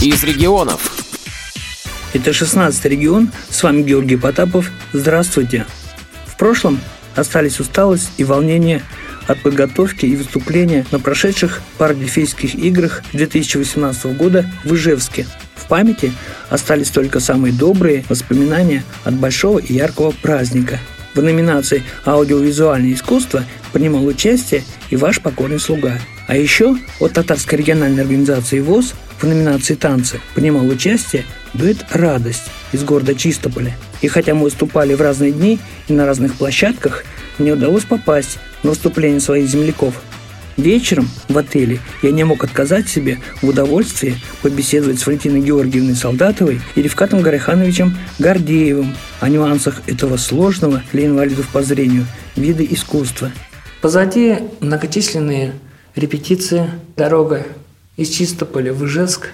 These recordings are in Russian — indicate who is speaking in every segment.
Speaker 1: из регионов.
Speaker 2: Это 16-й регион. С вами Георгий Потапов. Здравствуйте. В прошлом остались усталость и волнение от подготовки и выступления на прошедших Паралимпийских играх 2018 года в Ижевске. В памяти остались только самые добрые воспоминания от большого и яркого праздника. В номинации «Аудиовизуальное искусство» принимал участие и ваш покорный слуга. А еще от Татарской региональной организации ВОЗ в номинации «Танцы» принимал участие дуэт «Радость» из города Чистополя. И хотя мы выступали в разные дни и на разных площадках, мне удалось попасть на выступление своих земляков. Вечером в отеле я не мог отказать себе в удовольствии побеседовать с Валентиной Георгиевной Солдатовой и Ревкатом Гарихановичем Гордеевым о нюансах этого сложного для инвалидов по зрению вида искусства. Позади многочисленные репетиции, дорога из Чистополя в Ижевск.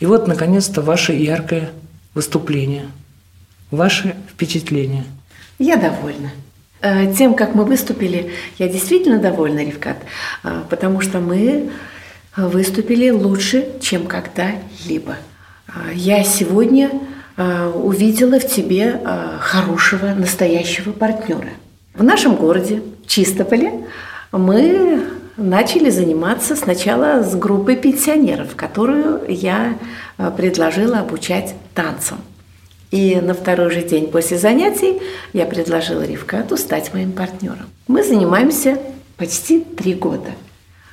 Speaker 2: И вот, наконец-то, ваше яркое выступление, ваше впечатление.
Speaker 3: Я довольна. Э, тем, как мы выступили, я действительно довольна, Ревкат, э, потому что мы выступили лучше, чем когда-либо. Э, я сегодня увидела в тебе хорошего, настоящего партнера. В нашем городе, Чистополе, мы начали заниматься сначала с группой пенсионеров, которую я предложила обучать танцам. И на второй же день после занятий я предложила Ривкату стать моим партнером. Мы занимаемся почти три года.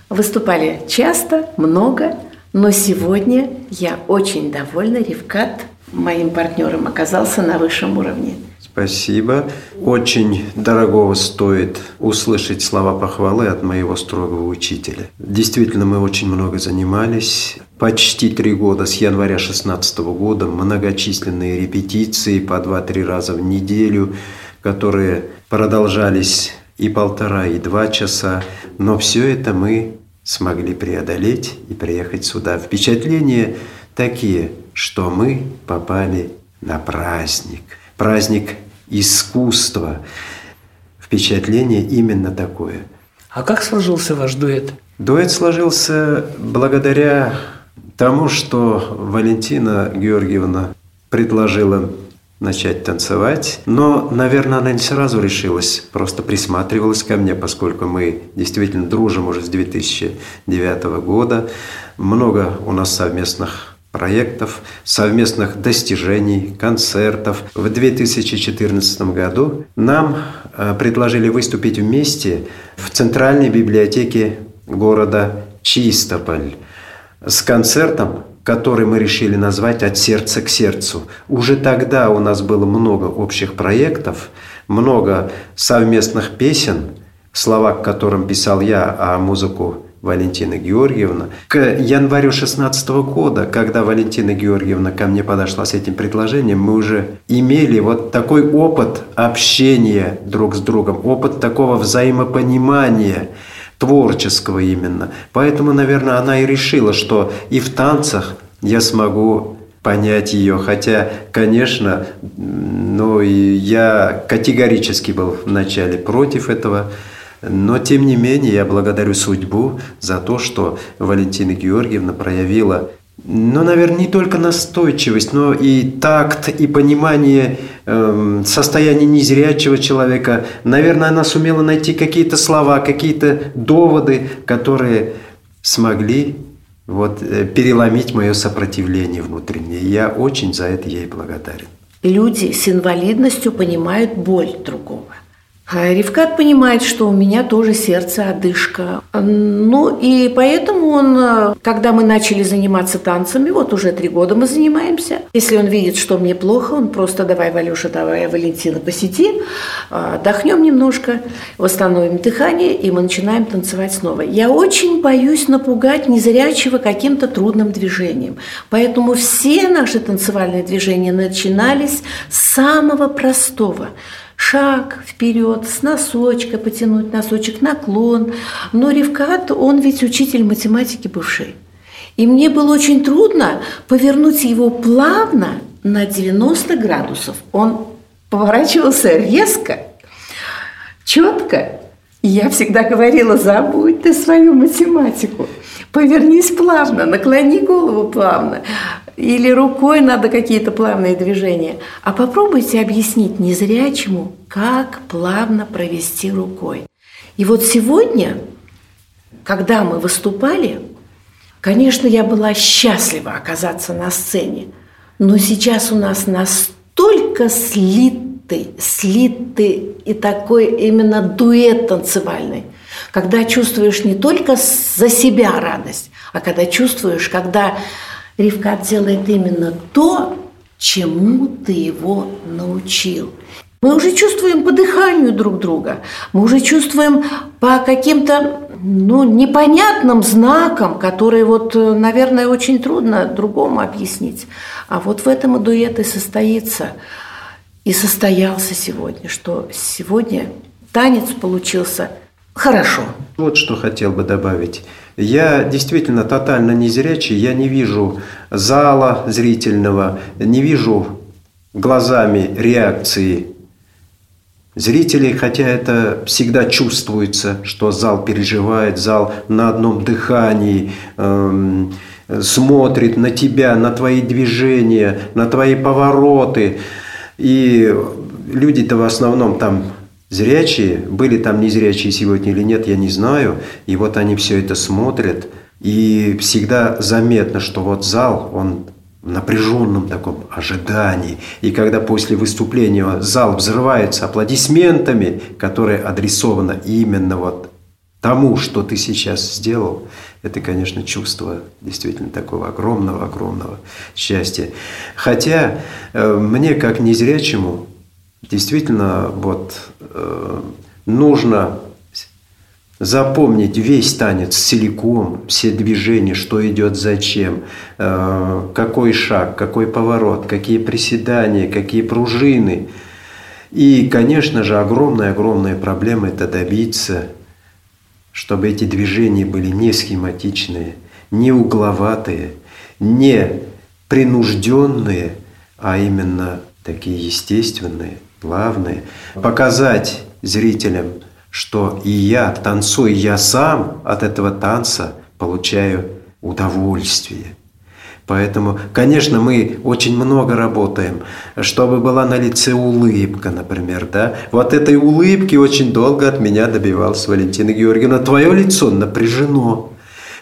Speaker 3: Выступали часто, много, но сегодня я очень довольна. Ривкат моим партнером оказался на высшем уровне.
Speaker 4: Спасибо. Очень дорогого стоит услышать слова похвалы от моего строгого учителя. Действительно, мы очень много занимались. Почти три года, с января 2016 года, многочисленные репетиции по два-три раза в неделю, которые продолжались и полтора, и два часа. Но все это мы смогли преодолеть и приехать сюда. Впечатления такие, что мы попали на праздник. Праздник искусство. Впечатление именно такое.
Speaker 2: А как сложился ваш дуэт?
Speaker 4: Дуэт сложился благодаря тому, что Валентина Георгиевна предложила начать танцевать. Но, наверное, она не сразу решилась, просто присматривалась ко мне, поскольку мы действительно дружим уже с 2009 года. Много у нас совместных проектов, совместных достижений, концертов. В 2014 году нам э, предложили выступить вместе в Центральной библиотеке города Чистополь с концертом, который мы решили назвать «От сердца к сердцу». Уже тогда у нас было много общих проектов, много совместных песен, слова к которым писал я, а музыку Валентина Георгиевна. К январю 16 года, когда Валентина Георгиевна ко мне подошла с этим предложением, мы уже имели вот такой опыт общения друг с другом, опыт такого взаимопонимания творческого именно. Поэтому, наверное, она и решила, что и в танцах я смогу понять ее. Хотя, конечно, ну, я категорически был вначале против этого но, тем не менее, я благодарю судьбу за то, что Валентина Георгиевна проявила ну, наверное, не только настойчивость, но и такт, и понимание э, состояния незрячего человека. Наверное, она сумела найти какие-то слова, какие-то доводы, которые смогли вот, э, переломить мое сопротивление внутреннее. Я очень за это ей благодарен.
Speaker 3: Люди с инвалидностью понимают боль другого. А Ревкат понимает, что у меня тоже сердце одышка. Ну и поэтому он, когда мы начали заниматься танцами, вот уже три года мы занимаемся, если он видит, что мне плохо, он просто давай, Валюша, давай, Валентина, посиди, отдохнем немножко, восстановим дыхание, и мы начинаем танцевать снова. Я очень боюсь напугать незрячего каким-то трудным движением. Поэтому все наши танцевальные движения начинались с самого простого – шаг вперед, с носочка потянуть носочек, наклон. Но Ревкат, он ведь учитель математики бывший. И мне было очень трудно повернуть его плавно на 90 градусов. Он поворачивался резко, четко. И я всегда говорила, забудь ты свою математику. повернись плавно, наклони голову плавно. Или рукой надо какие-то плавные движения. А попробуйте объяснить незрячему, как плавно провести рукой. И вот сегодня, когда мы выступали, конечно, я была счастлива оказаться на сцене. Но сейчас у нас настолько слитый, слитый и такой именно дуэт танцевальный, когда чувствуешь не только за себя радость, а когда чувствуешь, когда Ривкат делает именно то, чему ты его научил. Мы уже чувствуем по дыханию друг друга, мы уже чувствуем по каким-то ну, непонятным знакам, которые вот, наверное, очень трудно другому объяснить. А вот в этом и дуэт и состоится. И состоялся сегодня, что сегодня танец получился хорошо.
Speaker 4: Вот что хотел бы добавить. Я действительно тотально незрячий, я не вижу зала зрительного, не вижу глазами реакции зрителей, хотя это всегда чувствуется, что зал переживает, зал на одном дыхании, эм, смотрит на тебя, на твои движения, на твои повороты. И люди-то в основном там зрячие, были там незрячие сегодня или нет, я не знаю. И вот они все это смотрят. И всегда заметно, что вот зал, он в напряженном таком ожидании. И когда после выступления зал взрывается аплодисментами, которые адресованы именно вот тому, что ты сейчас сделал, это, конечно, чувство действительно такого огромного-огромного счастья. Хотя э, мне, как незрячему, действительно вот э, нужно запомнить весь танец целиком, все движения, что идет зачем, э, какой шаг, какой поворот, какие приседания, какие пружины. И, конечно же, огромная-огромная проблема – это добиться, чтобы эти движения были не схематичные, не угловатые, не принужденные, а именно такие естественные, плавные. Показать зрителям – что и я, танцуя я сам, от этого танца получаю удовольствие. Поэтому, конечно, мы очень много работаем, чтобы была на лице улыбка, например, да. Вот этой улыбки очень долго от меня добивалась Валентина Георгиевна. Твое лицо напряжено.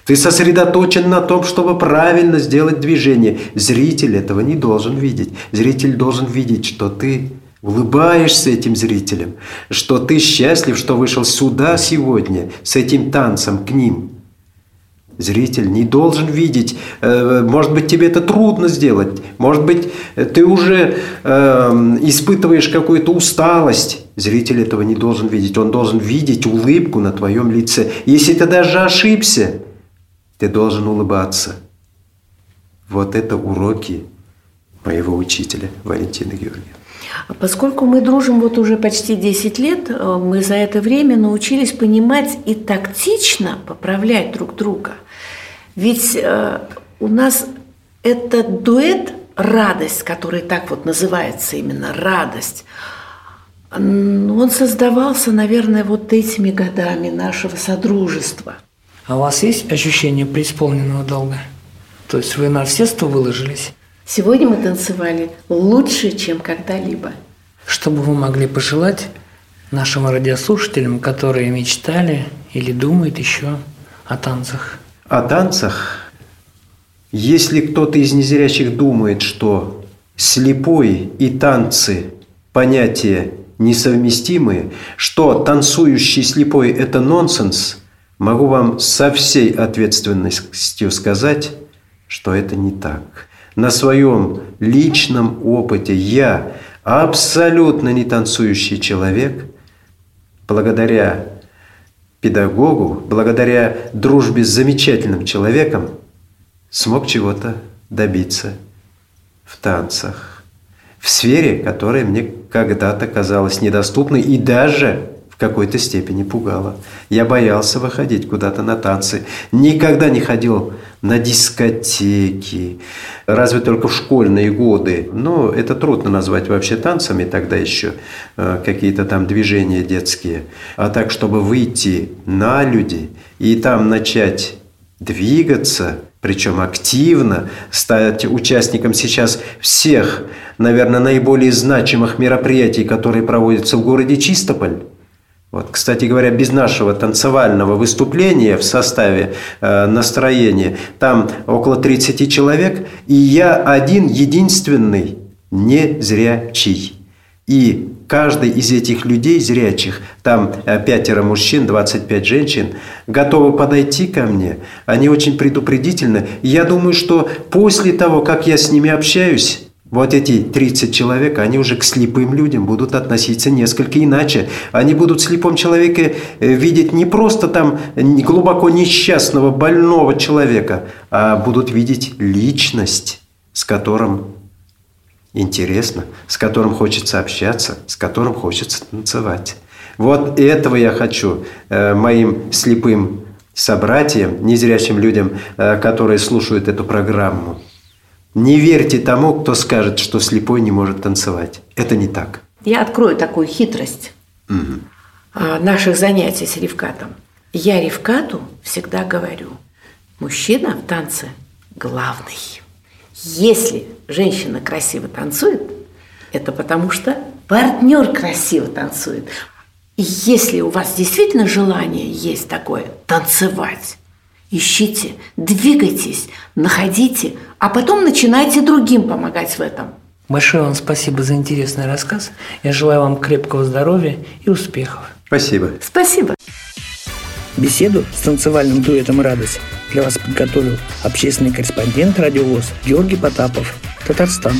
Speaker 4: Ты сосредоточен на том, чтобы правильно сделать движение. Зритель этого не должен видеть. Зритель должен видеть, что ты улыбаешься этим зрителям, что ты счастлив, что вышел сюда сегодня с этим танцем к ним. Зритель не должен видеть, э, может быть, тебе это трудно сделать, может быть, ты уже э, испытываешь какую-то усталость. Зритель этого не должен видеть, он должен видеть улыбку на твоем лице. Если ты даже ошибся, ты должен улыбаться. Вот это уроки моего учителя Валентина Георгиевна.
Speaker 3: Поскольку мы дружим вот уже почти 10 лет, э, мы за это время научились понимать и тактично поправлять друг друга. Ведь э, у нас этот дуэт «Радость», который так вот называется именно «Радость», он создавался, наверное, вот этими годами нашего содружества.
Speaker 2: А у вас есть ощущение преисполненного долга? То есть вы на все сто выложились?
Speaker 3: Сегодня мы танцевали лучше, чем когда-либо.
Speaker 2: Что бы вы могли пожелать нашим радиослушателям, которые мечтали или думают еще о танцах?
Speaker 4: О танцах? Если кто-то из незрячих думает, что слепой и танцы – понятия несовместимые, что танцующий слепой – это нонсенс, могу вам со всей ответственностью сказать, что это не так. На своем личном опыте я, абсолютно не танцующий человек, благодаря педагогу, благодаря дружбе с замечательным человеком, смог чего-то добиться в танцах, в сфере, которая мне когда-то казалась недоступной и даже в какой-то степени пугала. Я боялся выходить куда-то на танцы, никогда не ходил на дискотеки, разве только в школьные годы. Но это трудно назвать вообще танцами тогда еще, э, какие-то там движения детские. А так, чтобы выйти на люди и там начать двигаться, причем активно, стать участником сейчас всех, наверное, наиболее значимых мероприятий, которые проводятся в городе Чистополь. Вот, кстати говоря, без нашего танцевального выступления в составе э, настроения, там около 30 человек, и я один единственный не зрячий. И каждый из этих людей зрячих, там э, пятеро мужчин, 25 женщин, готовы подойти ко мне. Они очень предупредительны. Я думаю, что после того, как я с ними общаюсь, вот эти 30 человек, они уже к слепым людям будут относиться несколько иначе. Они будут в слепом человеке э, видеть не просто там глубоко несчастного, больного человека, а будут видеть личность, с которым интересно, с которым хочется общаться, с которым хочется танцевать. Вот этого я хочу э, моим слепым собратьям, незрячим людям, э, которые слушают эту программу. Не верьте тому, кто скажет, что слепой не может танцевать. Это не так.
Speaker 3: Я открою такую хитрость угу. наших занятий с Ревкатом. Я Ревкату всегда говорю, мужчина в танце главный. Если женщина красиво танцует, это потому что партнер красиво танцует. И если у вас действительно желание есть такое танцевать, ищите, двигайтесь, находите, а потом начинайте другим помогать в этом.
Speaker 2: Большое вам спасибо за интересный рассказ. Я желаю вам крепкого здоровья и успехов.
Speaker 4: Спасибо.
Speaker 3: Спасибо.
Speaker 2: Беседу с танцевальным дуэтом «Радость» для вас подготовил общественный корреспондент «Радиовоз» Георгий Потапов, Татарстан.